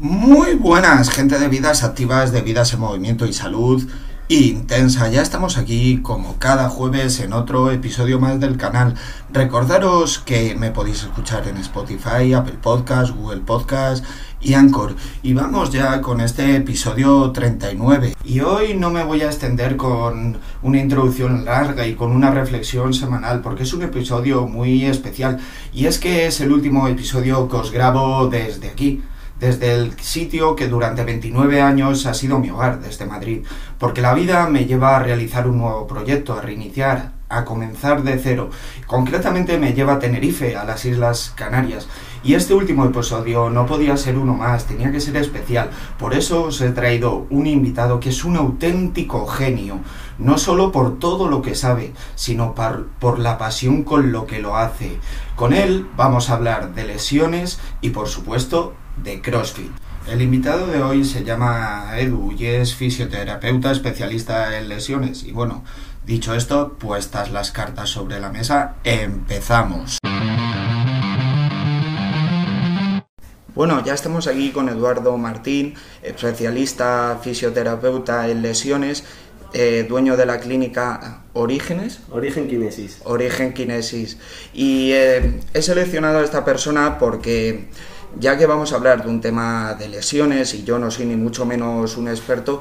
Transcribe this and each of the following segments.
Muy buenas, gente de vidas activas, de vidas en movimiento y salud intensa. Ya estamos aquí como cada jueves en otro episodio más del canal. Recordaros que me podéis escuchar en Spotify, Apple Podcast, Google Podcast y Anchor. Y vamos ya con este episodio 39. Y hoy no me voy a extender con una introducción larga y con una reflexión semanal porque es un episodio muy especial. Y es que es el último episodio que os grabo desde aquí desde el sitio que durante 29 años ha sido mi hogar, desde Madrid, porque la vida me lleva a realizar un nuevo proyecto, a reiniciar, a comenzar de cero. Concretamente me lleva a Tenerife, a las Islas Canarias. Y este último episodio no podía ser uno más, tenía que ser especial. Por eso os he traído un invitado que es un auténtico genio, no solo por todo lo que sabe, sino por, la pasión con lo que lo hace. Con él vamos a hablar de lesiones y por supuesto de CrossFit. El invitado de hoy se llama Edu y es fisioterapeuta especialista en lesiones. Y bueno, dicho esto, puestas las cartas sobre la mesa, empezamos. Bueno, ya estamos aquí con Eduardo Martín, especialista fisioterapeuta en lesiones, eh, dueño de la clínica Orígenes. Origen Kinesis. Origen Kinesis. Y eh, he seleccionado a esta persona porque ya que vamos a hablar de un tema de lesiones y yo no soy ni mucho menos un experto,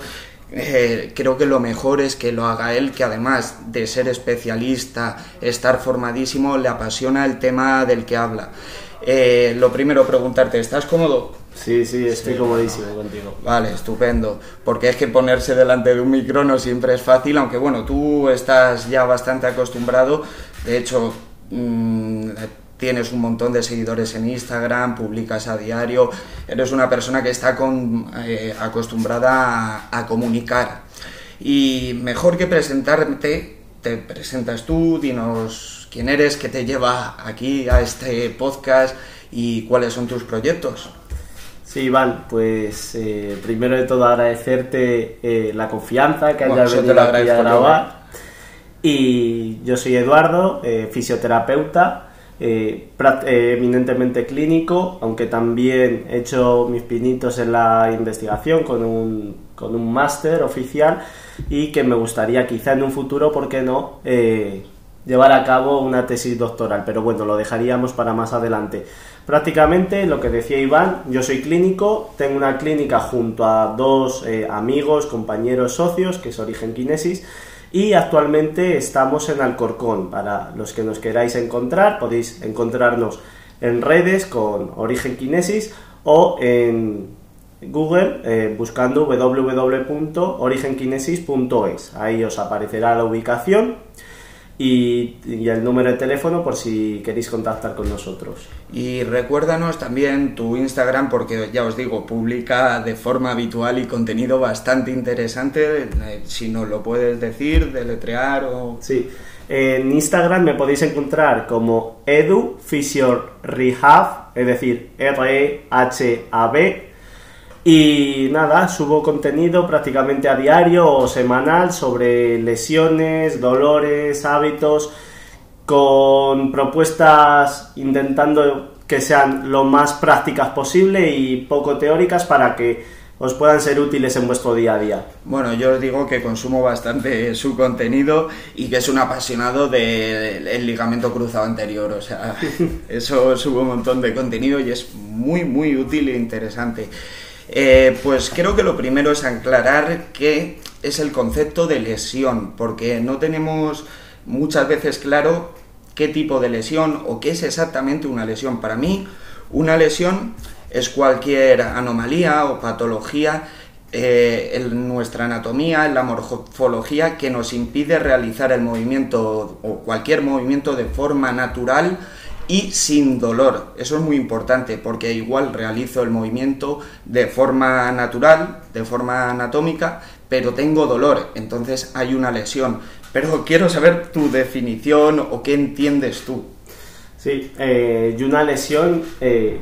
eh, creo que lo mejor es que lo haga él, que además de ser especialista, estar formadísimo, le apasiona el tema del que habla. Eh, lo primero, preguntarte, ¿estás cómodo? Sí, sí, estoy comodísimo contigo. Vale, estupendo. Porque es que ponerse delante de un micro no siempre es fácil, aunque bueno, tú estás ya bastante acostumbrado. De hecho, mmm, tienes un montón de seguidores en Instagram, publicas a diario, eres una persona que está con, eh, acostumbrada a, comunicar. Y mejor que presentarte, te presentas tú, dinos quién eres, qué te lleva aquí a este podcast y cuáles son tus proyectos. Sí, Iván, pues eh, primero de todo agradecerte eh, la confianza que hayas venido aquí a grabar. Y yo soy Eduardo, fisioterapeuta eh, eh, eminentemente clínico, aunque también he hecho mis pinitos en la investigación con un, con un máster oficial y que me gustaría quizá en un futuro, ¿por qué no?, eh, llevar a cabo una tesis doctoral, pero bueno, lo dejaríamos para más adelante. Prácticamente lo que decía Iván, yo soy clínico, tengo una clínica junto a dos amigos, compañeros, socios, que es Origen Kinesis, y actualmente estamos en Alcorcón. Para los que nos queráis encontrar, podéis encontrarnos en redes con Origen Kinesis o en Google eh, buscando www.origenkinesis.es. Ahí os aparecerá la ubicación y, el número de teléfono por si queréis contactar con nosotros. Y recuérdanos también tu Instagram porque ya os digo, publica de forma habitual y contenido bastante interesante, eh, si nos lo puedes decir, deletrear o... Sí, en Instagram me podéis encontrar como Edu Rehab, es decir, R-E-H-A-B y nada, subo contenido prácticamente a diario o semanal sobre lesiones, dolores, hábitos, con propuestas intentando que sean lo más prácticas posible y poco teóricas para que os puedan ser útiles en vuestro día a día. Bueno, yo os digo que consumo bastante su contenido y que es un apasionado del ligamento cruzado anterior. O sea, eso subo un montón de contenido y es muy, muy útil e interesante. Eh, pues creo que lo primero es aclarar qué es el concepto de lesión, porque no tenemos muchas veces claro qué tipo de lesión o qué es exactamente una lesión. Para mí, una lesión es cualquier anomalía o patología eh, en nuestra anatomía, en la morfología, que nos impide realizar el movimiento o cualquier movimiento de forma natural y sin dolor. Eso es muy importante porque igual realizo el movimiento de forma natural, de forma anatómica, pero tengo dolor, entonces hay una lesión. Pero quiero saber tu definición o qué entiendes tú. Sí, eh, y una lesión, eh,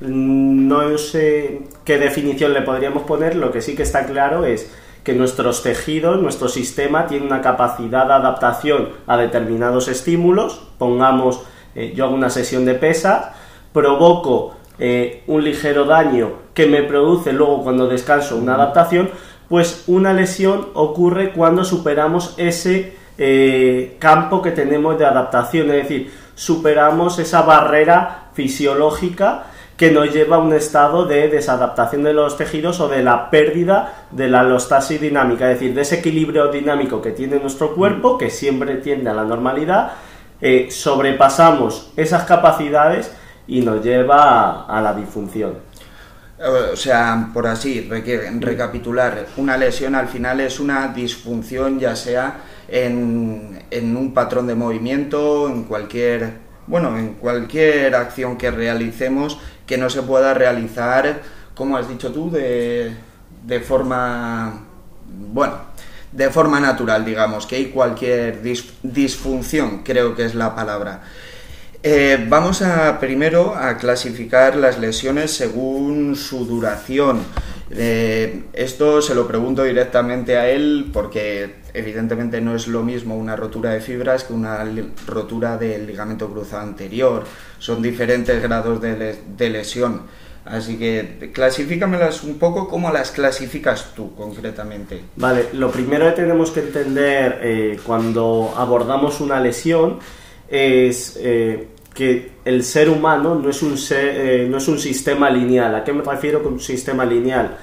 no sé qué definición le podríamos poner, lo que sí que está claro es que nuestros tejidos, nuestro sistema tiene una capacidad de adaptación a determinados estímulos, pongamos eh, yo hago una sesión de pesas, provoco eh, un ligero daño que me produce luego cuando descanso una adaptación, pues una lesión ocurre cuando superamos ese eh, campo que tenemos de adaptación, es decir, superamos esa barrera fisiológica que nos lleva a un estado de desadaptación de los tejidos o de la pérdida de la alostasis dinámica, es decir, de ese equilibrio dinámico que tiene nuestro cuerpo, que siempre tiende a la normalidad, eh, sobrepasamos esas capacidades y nos lleva a, la disfunción. O sea, por así recapitular, una lesión al final es una disfunción ya sea en, en un patrón de movimiento, en cualquier bueno, en cualquier acción que realicemos que no se pueda realizar, como has dicho tú, de, de forma, bueno, de forma natural, digamos, que hay cualquier disfunción, creo que es la palabra. Eh, vamos a primero a clasificar las lesiones según su duración. Eh, esto se lo pregunto directamente a él porque evidentemente no es lo mismo una rotura de fibras que una rotura del ligamento cruzado anterior. Son diferentes grados de, lesión. Así que clasifícamelas un poco, ¿cómo las clasificas tú concretamente? Vale, lo primero que tenemos que entender eh, cuando abordamos una lesión es eh, que el ser humano no es, un eh, no es un sistema lineal. ¿A qué me refiero con un sistema lineal?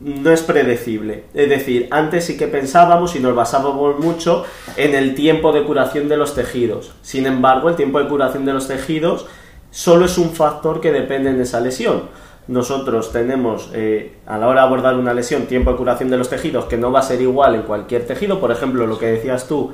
no es predecible. Es decir, antes sí que pensábamos y nos basábamos mucho en el tiempo de curación de los tejidos. Sin embargo, el tiempo de curación de los tejidos solo es un factor que depende de esa lesión. Nosotros tenemos, eh, a la hora de abordar una lesión, tiempo de curación de los tejidos que no va a ser igual en cualquier tejido. Por ejemplo, lo que decías tú,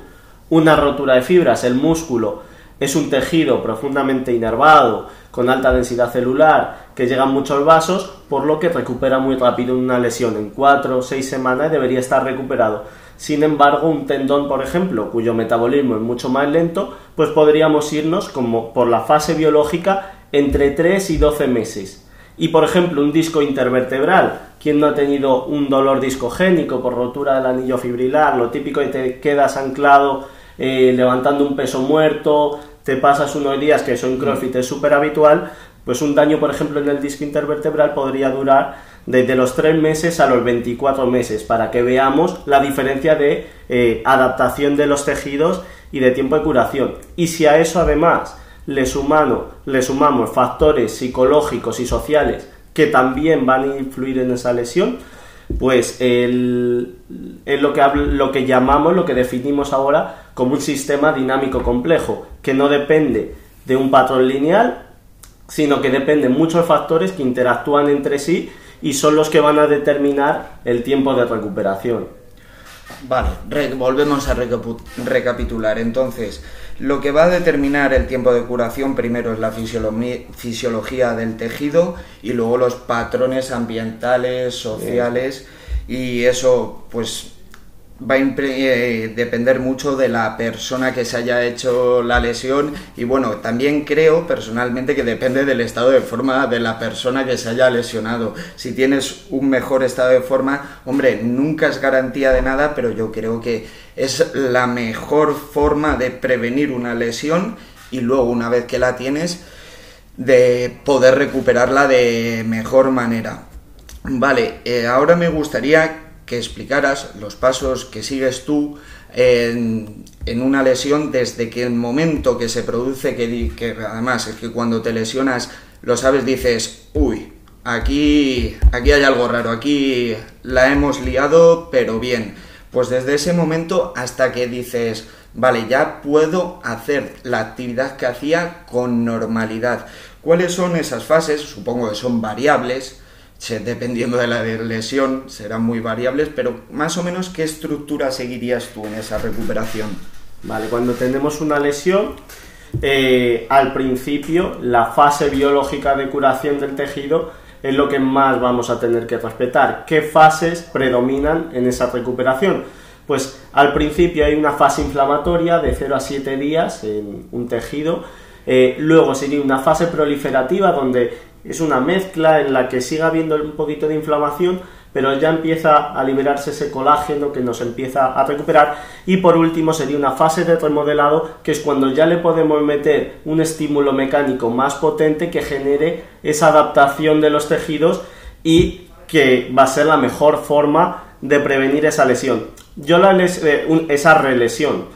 una rotura de fibras, el músculo es un tejido profundamente inervado, con alta densidad celular, que llegan muchos vasos, por lo que recupera muy rápido una lesión. En 4 o 6 semanas debería estar recuperado. Sin embargo, un tendón, por ejemplo, cuyo metabolismo es mucho más lento, pues podríamos irnos como por la fase biológica entre 3 y 12 meses. Y por ejemplo, un disco intervertebral, quien no ha tenido un dolor discogénico por rotura del anillo fibrilar, lo típico que te quedas anclado eh, levantando un peso muerto, te pasas unos días, que eso en CrossFit es súper habitual, pues un daño, por ejemplo, en el disco intervertebral podría durar desde los 3 meses a los 24 meses, para que veamos la diferencia de eh, adaptación de los tejidos y de tiempo de curación. Y si a eso además le, le sumamos factores psicológicos y sociales que también van a influir en esa lesión, pues es lo que, lo que llamamos, lo que definimos ahora como un sistema dinámico complejo, que no depende de un patrón lineal, sino que depende de muchos factores que interactúan entre sí y son los que van a determinar el tiempo de recuperación. Vale, volvemos a recapitular. Entonces, lo que va a determinar el tiempo de curación primero es la fisiología del tejido y luego los patrones ambientales, sociales y eso pues va a eh, depender mucho de la persona que se haya hecho la lesión y bueno, también creo personalmente que depende del estado de forma de la persona que se haya lesionado. Si tienes un mejor estado de forma, hombre, nunca es garantía de nada, pero yo creo que es la mejor forma de prevenir una lesión y luego una vez que la tienes de poder recuperarla de mejor manera. Vale, eh, ahora me gustaría que explicaras los pasos que sigues tú en, una lesión desde que el momento que se produce, que, que además es que cuando te lesionas lo sabes, dices, uy, aquí, aquí hay algo raro, aquí la hemos liado, pero bien. Pues desde ese momento hasta que dices, vale, ya puedo hacer la actividad que hacía con normalidad. ¿Cuáles son esas fases? Supongo que son variables, dependiendo de la lesión, serán muy variables, pero más o menos, ¿qué estructura seguirías tú en esa recuperación? Vale, cuando tenemos una lesión, eh, al principio, la fase biológica de curación del tejido es lo que más vamos a tener que respetar. ¿Qué fases predominan en esa recuperación? Pues al principio hay una fase inflamatoria de 0 a 7 días en un tejido, eh, luego sería una fase proliferativa donde es una mezcla en la que siga habiendo un poquito de inflamación, pero ya empieza a liberarse ese colágeno que nos empieza a recuperar y por último sería una fase de remodelado que es cuando ya le podemos meter un estímulo mecánico más potente que genere esa adaptación de los tejidos y que va a ser la mejor forma de prevenir esa lesión. Yo la eh, esa relesión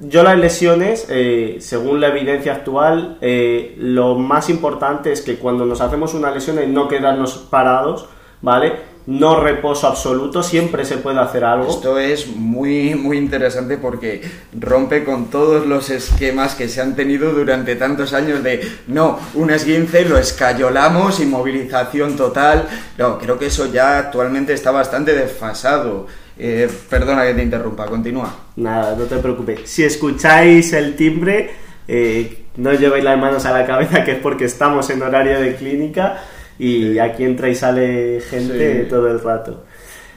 yo las lesiones, eh, según la evidencia actual, eh, lo más importante es que cuando nos hacemos una lesión no quedarnos parados, ¿vale? No reposo absoluto, siempre se puede hacer algo. Esto es muy, muy interesante porque rompe con todos los esquemas que se han tenido durante tantos años de, no, un esguince lo escayolamos, inmovilización total. No, creo que eso ya actualmente está bastante desfasado. Eh, perdona que te interrumpa, continúa. Nada, no te preocupes. Si escucháis el timbre, eh, no llevéis las manos a la cabeza, que es porque estamos en horario de clínica y aquí entra y sale gente todo el rato.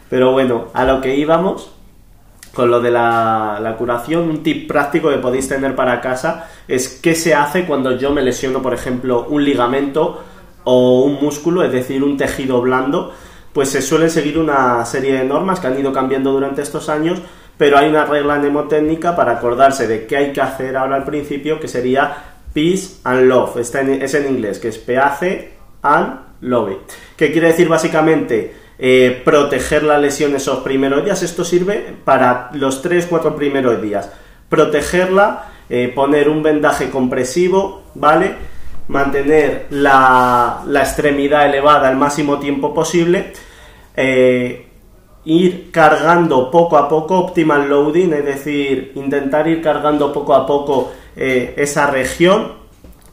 Pero bueno, a lo que íbamos, con lo de la, la, curación, un tip práctico que podéis tener para casa es qué se hace cuando yo me lesiono, por ejemplo, un ligamento o un músculo, es decir, un tejido blando pues se suele seguir una serie de normas que han ido cambiando durante estos años, pero hay una regla mnemotécnica para acordarse de qué hay que hacer ahora al principio, que sería peace and love. Está es en inglés, que es peace and love. ¿Qué quiere decir básicamente? Eh, proteger la lesión esos primeros días. Esto sirve para los 3-4 primeros días. Protegerla, eh, poner un vendaje compresivo, ¿vale? Mantener la, extremidad elevada el máximo tiempo posible, eh, ir cargando poco a poco, optimal loading, es decir, intentar ir cargando poco a poco eh, esa región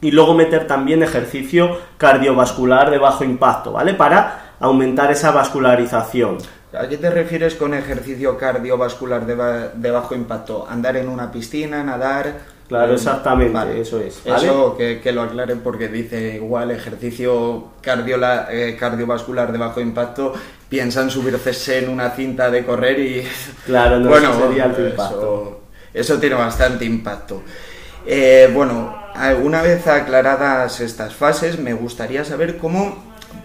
y luego meter también ejercicio cardiovascular de bajo impacto, ¿vale? Para aumentar esa vascularización. ¿A qué te refieres con ejercicio cardiovascular de, de bajo impacto? ¿Andar en una piscina, nadar? Claro, exactamente, eso es. Eso que, lo aclaren porque dice igual ejercicio eh, cardiovascular de bajo impacto, piensan subirse en una cinta de correr y... Claro, no bueno, sería el impacto. Eso, tiene bastante impacto. Eh, bueno, una vez aclaradas estas fases, me gustaría saber cómo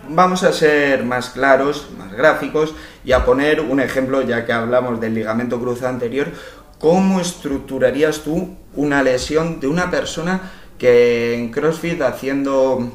vamos a ser más claros, más gráficos y a poner un ejemplo, ya que hablamos del ligamento cruzado anterior, ¿cómo estructurarías tú una lesión de una persona que en CrossFit haciendo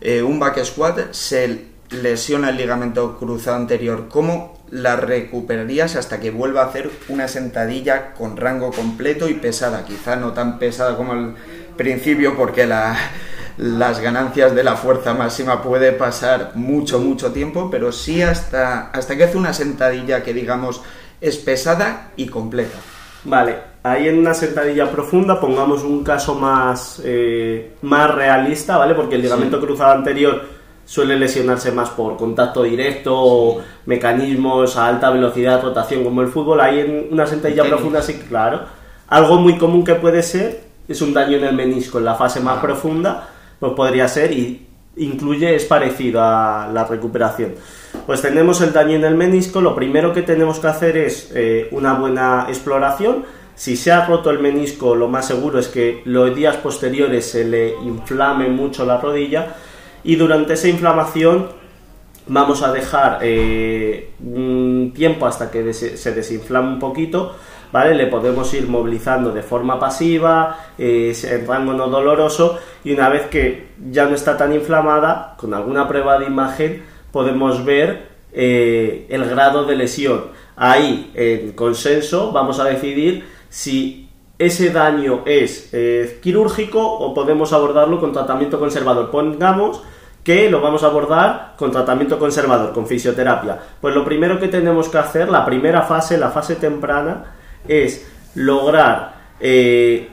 eh, un back squat se lesiona el ligamento cruzado anterior? ¿Cómo la recuperarías hasta que vuelva a hacer una sentadilla con rango completo y pesada? Quizá no tan pesada como al principio porque las ganancias de la fuerza máxima puede pasar mucho, mucho tiempo, pero sí hasta, hasta que hace una sentadilla que digamos es pesada y completa. Vale, ahí en una sentadilla profunda pongamos un caso más, eh, más realista, ¿vale? Porque el ligamento cruzado anterior suele lesionarse más por contacto directo o mecanismos a alta velocidad, rotación como el fútbol. Ahí en una sentadilla profunda sí, claro. Algo muy común que puede ser es un daño en el menisco en la fase más ah. profunda, pues podría ser y incluye, es parecido a la recuperación. Pues tenemos el daño en el menisco, lo primero que tenemos que hacer es eh, una buena exploración. Si se ha roto el menisco, lo más seguro es que los días posteriores se le inflame mucho la rodilla y durante esa inflamación vamos a dejar eh, un tiempo hasta que se desinflame un poquito, ¿vale? Le podemos ir movilizando de forma pasiva, eh, en rango no doloroso y una vez que ya no está tan inflamada, con alguna prueba de imagen, podemos ver eh, el grado de lesión. Ahí, en consenso, vamos a decidir si ese daño es eh, quirúrgico o podemos abordarlo con tratamiento conservador. Pongamos que lo vamos a abordar con tratamiento conservador, con fisioterapia. Pues lo primero que tenemos que hacer, la primera fase, la fase temprana, es lograr eh,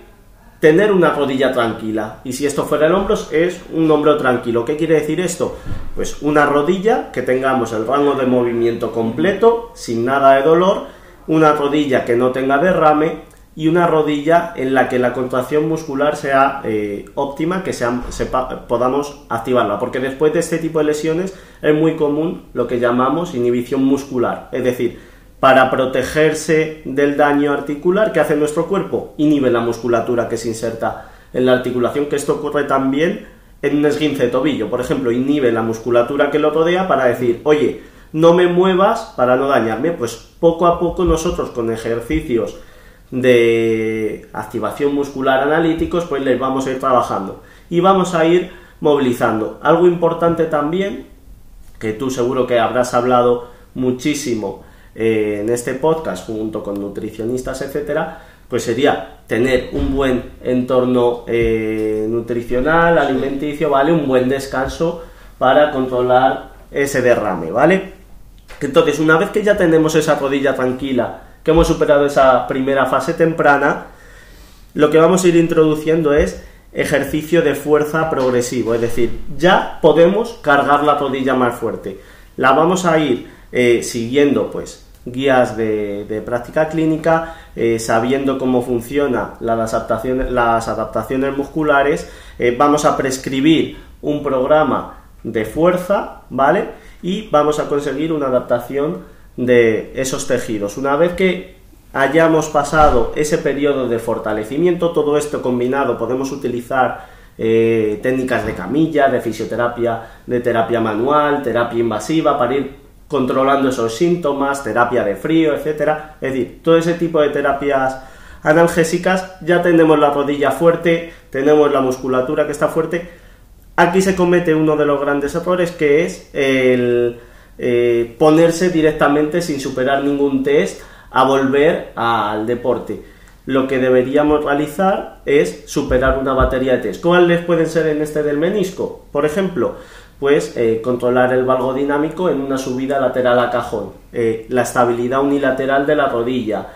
tener una rodilla tranquila. Y si esto fuera el hombro, es un hombro tranquilo. ¿Qué quiere decir esto? Pues una rodilla que tengamos el rango de movimiento completo, sin nada de dolor, una rodilla que no tenga derrame y una rodilla en la que la contracción muscular sea eh, óptima, que sea, podamos activarla. Porque después de este tipo de lesiones es muy común lo que llamamos inhibición muscular. Es decir, para protegerse del daño articular que hace nuestro cuerpo, inhibe la musculatura que se inserta en la articulación, que esto ocurre también en un esguince de tobillo. Por ejemplo, inhibe la musculatura que lo rodea para decir, oye, no me muevas para no dañarme. Pues poco a poco nosotros con ejercicios de activación muscular analíticos, pues les vamos a ir trabajando y vamos a ir movilizando. Algo importante también, que tú seguro que habrás hablado muchísimo eh, en este podcast junto con nutricionistas, etcétera, pues sería tener un buen entorno eh, nutricional, alimenticio, ¿vale? Un buen descanso para controlar ese derrame, ¿vale? Entonces, una vez que ya tenemos esa rodilla tranquila, que hemos superado esa primera fase temprana, lo que vamos a ir introduciendo es ejercicio de fuerza progresivo, es decir, ya podemos cargar la rodilla más fuerte. La vamos a ir eh, siguiendo, pues, guías de, práctica clínica, eh, sabiendo cómo funcionan las adaptaciones, las adaptaciones musculares, eh, vamos a prescribir un programa de fuerza, ¿vale? Y vamos a conseguir una adaptación de esos tejidos. Una vez que hayamos pasado ese periodo de fortalecimiento, todo esto combinado podemos utilizar técnicas de camilla, de fisioterapia, de terapia manual, terapia invasiva para ir controlando esos síntomas, terapia de frío, etcétera. Es decir, todo ese tipo de terapias analgésicas ya tenemos la rodilla fuerte, tenemos la musculatura que está fuerte. Aquí se comete uno de los grandes errores que es el eh, ponerse directamente sin superar ningún test a volver al deporte. Lo que deberíamos realizar es superar una batería de test. ¿Cuáles pueden ser en este del menisco? Por ejemplo, pues eh, controlar el valgo dinámico en una subida lateral a cajón, eh, la estabilidad unilateral de la rodilla.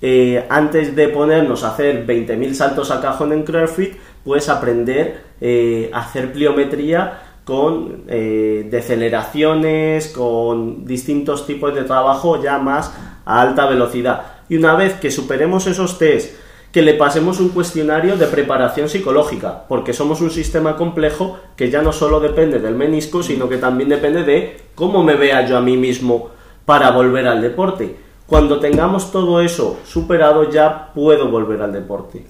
Eh, antes de ponernos a hacer 20.000 saltos a cajón en CrossFit, pues aprender a hacer pliometría con deceleraciones, con distintos tipos de trabajo ya más a alta velocidad. Y una vez que superemos esos test, que le pasemos un cuestionario de preparación psicológica, porque somos un sistema complejo que ya no solo depende del menisco, sino que también depende de cómo me vea yo a mí mismo para volver al deporte. Cuando tengamos todo eso superado ya puedo volver al deporte.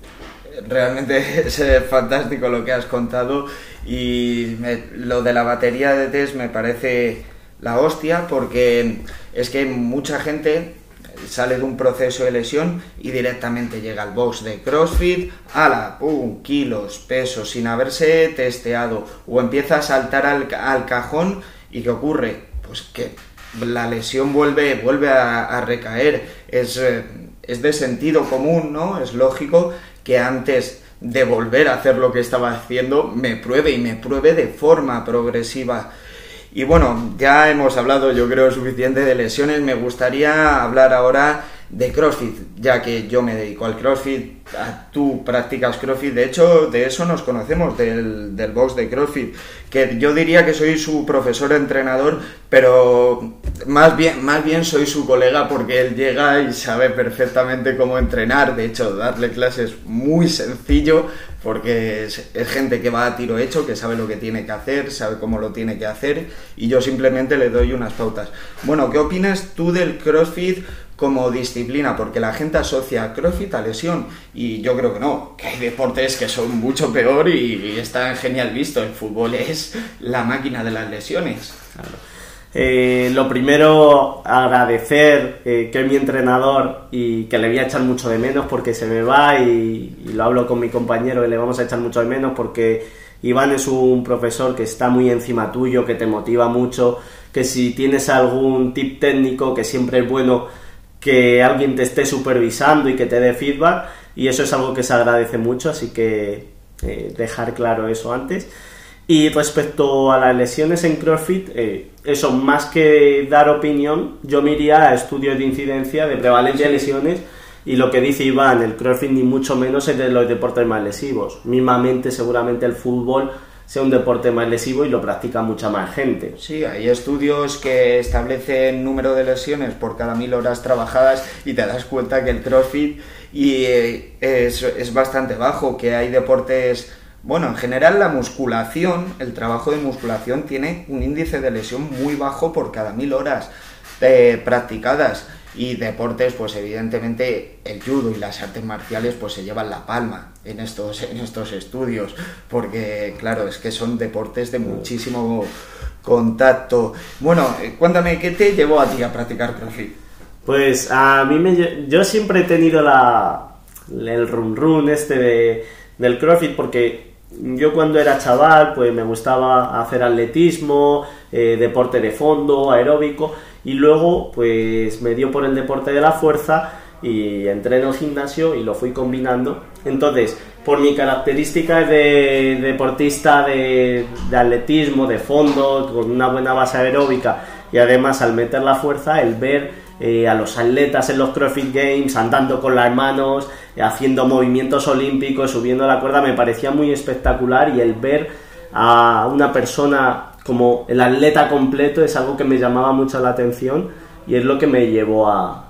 Realmente es fantástico lo que has contado y lo de la batería de test me parece la hostia porque es que mucha gente sale de un proceso de lesión y directamente llega al box de CrossFit, ala, pum, kilos, pesos, sin haberse testeado, o empieza a saltar al, al cajón y ¿qué ocurre? Pues que la lesión vuelve, vuelve a, recaer, es, eh, es de sentido común, ¿no? Es lógico que antes de volver a hacer lo que estaba haciendo, me pruebe y me pruebe de forma progresiva. Y bueno, ya hemos hablado yo creo suficiente de lesiones, me gustaría hablar ahora de CrossFit, ya que yo me dedico al CrossFit, tú practicas CrossFit, de hecho de eso nos conocemos, del, del box de CrossFit, que yo diría que soy su profesor entrenador, pero más bien, más bien soy su colega porque él llega y sabe perfectamente cómo entrenar, de hecho darle clases es muy sencillo, porque es, gente que va a tiro hecho, que sabe lo que tiene que hacer, sabe cómo lo tiene que hacer, y yo simplemente le doy unas pautas. Bueno, ¿qué opinas tú del CrossFit como disciplina? Porque la gente asocia CrossFit a lesión, y yo creo que no, que hay deportes que son mucho peor y, está genial visto. El fútbol es la máquina de las lesiones. Eh, lo primero, agradecer eh, que es mi entrenador y que le voy a echar mucho de menos porque se me va y, lo hablo con mi compañero y le vamos a echar mucho de menos porque Iván es un profesor que está muy encima tuyo, que te motiva mucho, que si tienes algún tip técnico, que siempre es bueno que alguien te esté supervisando y que te dé feedback y eso es algo que se agradece mucho, así que eh, dejar claro eso antes. Y respecto a las lesiones en CrossFit, eh, eso más que dar opinión, yo me iría a estudios de incidencia, de prevalencia de lesiones, y lo que dice Iván, el CrossFit ni mucho menos es de los deportes más lesivos. Mismamente, seguramente el fútbol sea un deporte más lesivo y lo practica mucha más gente. Sí, hay estudios que establecen número de lesiones por cada mil horas trabajadas y te das cuenta que el CrossFit y, eh, es, bastante bajo, que hay deportes bueno, en general la musculación, el trabajo de musculación tiene un índice de lesión muy bajo por cada mil horas eh, practicadas y deportes, pues evidentemente el judo y las artes marciales pues se llevan la palma en estos, en estos estudios, porque claro, es que son deportes de muchísimo contacto. Bueno, eh, cuéntame, ¿qué te llevó a ti a practicar CrossFit? Pues a mí me... Yo siempre he tenido la, el run run este de, del CrossFit porque yo cuando era chaval pues me gustaba hacer atletismo, eh, deporte de fondo, aeróbico y luego pues me dio por el deporte de la fuerza y entré en el gimnasio y lo fui combinando. Entonces, por mi característica de deportista de, atletismo, de fondo, con una buena base aeróbica y además al meter la fuerza, el ver eh, a los atletas en los CrossFit Games andando con las manos, haciendo movimientos olímpicos, subiendo la cuerda, me parecía muy espectacular y el ver a una persona como el atleta completo es algo que me llamaba mucho la atención y es lo que me llevó a,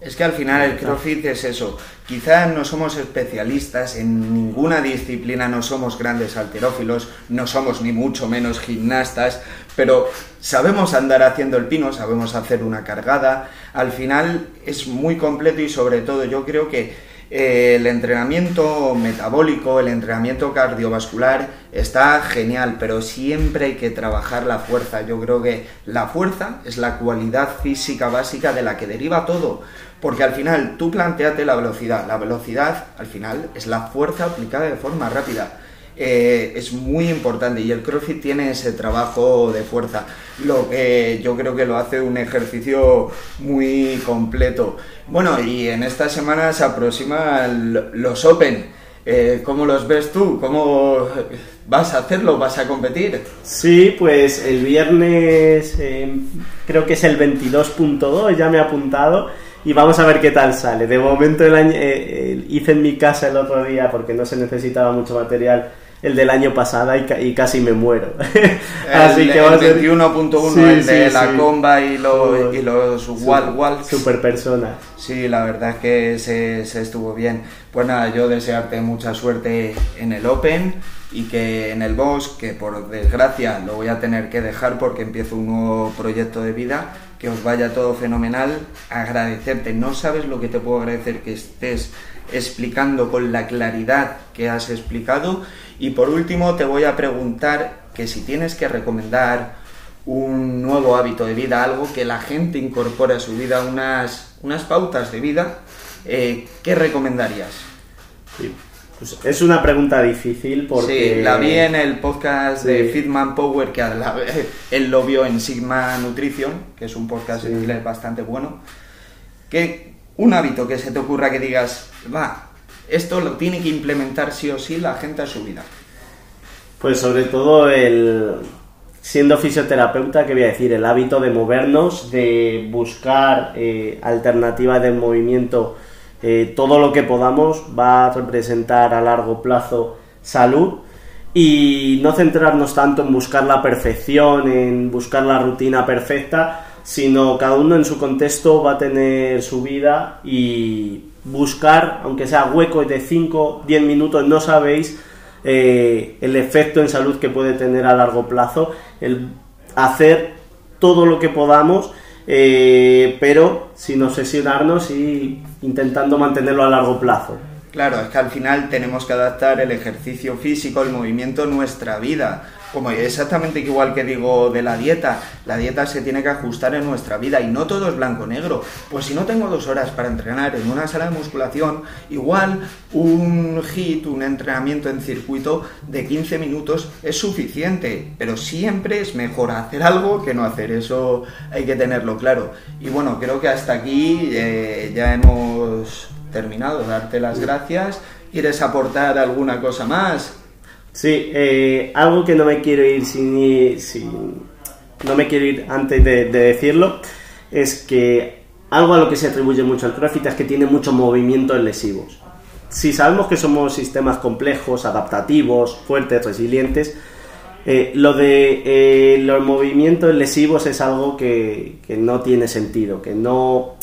es que al final el CrossFit es eso. Quizás no somos especialistas en ninguna disciplina, no somos grandes alterófilos, no somos ni mucho menos gimnastas, pero sabemos andar haciendo el pino, sabemos hacer una cargada. Al final es muy completo y sobre todo yo creo que el entrenamiento metabólico, el entrenamiento cardiovascular está genial, pero siempre hay que trabajar la fuerza. Yo creo que la fuerza es la cualidad física básica de la que deriva todo. Porque al final tú planteate la velocidad. La velocidad al final es la fuerza aplicada de forma rápida. Eh, es muy importante y el CrossFit tiene ese trabajo de fuerza, lo que yo creo que lo hace un ejercicio muy completo. Bueno, y en esta semana se aproximan los Open. Eh, ¿Cómo los ves tú? ¿Cómo vas a hacerlo? ¿Vas a competir? Sí, pues el viernes eh, creo que es el 22.2, ya me he apuntado y vamos a ver qué tal sale. De momento el año, hice en mi casa el otro día porque no se necesitaba mucho material el del año pasado y, casi me muero. Así que va a ser 21.1, el de la comba y, los y los wall walls. Super personas. Sí, la verdad es que se, se estuvo bien. Pues nada, yo desearte mucha suerte en el Open y que en el boss, que por desgracia lo voy a tener que dejar porque empiezo un nuevo proyecto de vida, que os vaya todo fenomenal, agradecerte, no sabes lo que te puedo agradecer que estés explicando con la claridad que has explicado. Y por último te voy a preguntar que si tienes que recomendar un nuevo hábito de vida, algo que la gente incorpore a su vida, unas, unas pautas de vida, eh, ¿qué recomendarías? Pues es una pregunta difícil porque... Sí, la vi en el podcast de Fitman Power, que él lo vio en Sigma Nutrition, que es un podcast en inglés bastante bueno. ¿Qué, un hábito que se te ocurra que digas, va, esto lo tiene que implementar sí o sí la gente a su vida. Pues sobre todo el siendo fisioterapeuta, que voy a decir, el hábito de movernos, de buscar eh, alternativas de movimiento, eh, todo lo que podamos va a representar a largo plazo salud y no centrarnos tanto en buscar la perfección, en buscar la rutina perfecta, sino cada uno en su contexto va a tener su vida y buscar, aunque sea huecos de 5, 10 minutos, no sabéis eh, el efecto en salud que puede tener a largo plazo, el hacer todo lo que podamos, eh, pero sin obsesionarnos y intentando mantenerlo a largo plazo. Claro, es que al final tenemos que adaptar el ejercicio físico, el movimiento nuestra vida como exactamente igual que digo de la dieta, la dieta se tiene que ajustar en nuestra vida y no todo es blanco-negro. Pues si no tengo dos horas para entrenar en una sala de musculación, igual un hit, un entrenamiento en circuito de 15 minutos es suficiente, pero siempre es mejor hacer algo que no hacer, eso hay que tenerlo claro. Y bueno, creo que hasta aquí eh, ya hemos terminado, darte las gracias. ¿Quieres aportar alguna cosa más? Sí, eh, algo que no me quiero ir sin, no me quiero ir antes de, decirlo es que algo a lo que se atribuye mucho al CrossFit es que tiene muchos movimientos lesivos. Si sabemos que somos sistemas complejos, adaptativos, fuertes, resilientes, eh, lo de eh, los movimientos lesivos es algo que, que, no tiene sentido, que no,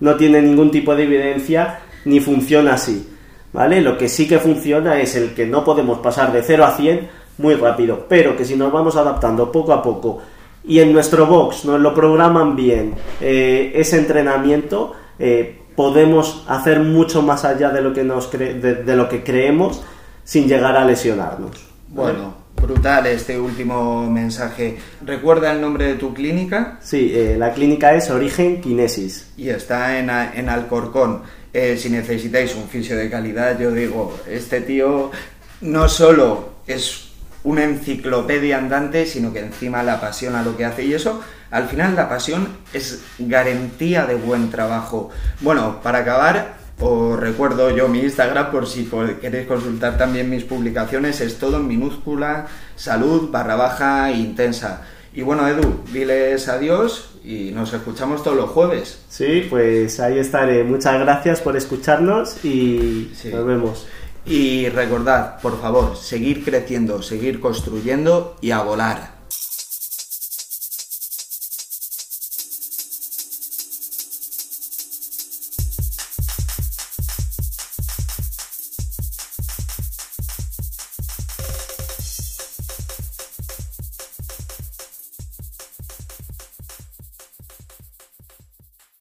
no tiene ningún tipo de evidencia ni funciona así. ¿vale? Lo que sí que funciona es el que no podemos pasar de 0 a 100 muy rápido, pero que si nos vamos adaptando poco a poco y en nuestro box nos lo programan bien eh, ese entrenamiento, eh, podemos hacer mucho más allá de lo que, nos de, lo que creemos sin llegar a lesionarnos. Bueno, brutal este último mensaje. ¿Recuerda el nombre de tu clínica? Sí, eh, la clínica es Origen Kinesis. Y está en, en Alcorcón. Eh, si necesitáis un fisio de calidad, yo digo, este tío no solo es una enciclopedia andante, sino que encima la pasión a lo que hace. Y eso, al final, la pasión es garantía de buen trabajo. Bueno, para acabar, os recuerdo yo mi Instagram por si queréis consultar también mis publicaciones, es todo en minúscula, salud barra baja intensa. Y bueno, Edu, diles adiós y nos escuchamos todos los jueves. Sí, pues ahí estaré. Muchas gracias por escucharnos y nos vemos. Y recordad, por favor, seguir creciendo, seguir construyendo y a volar.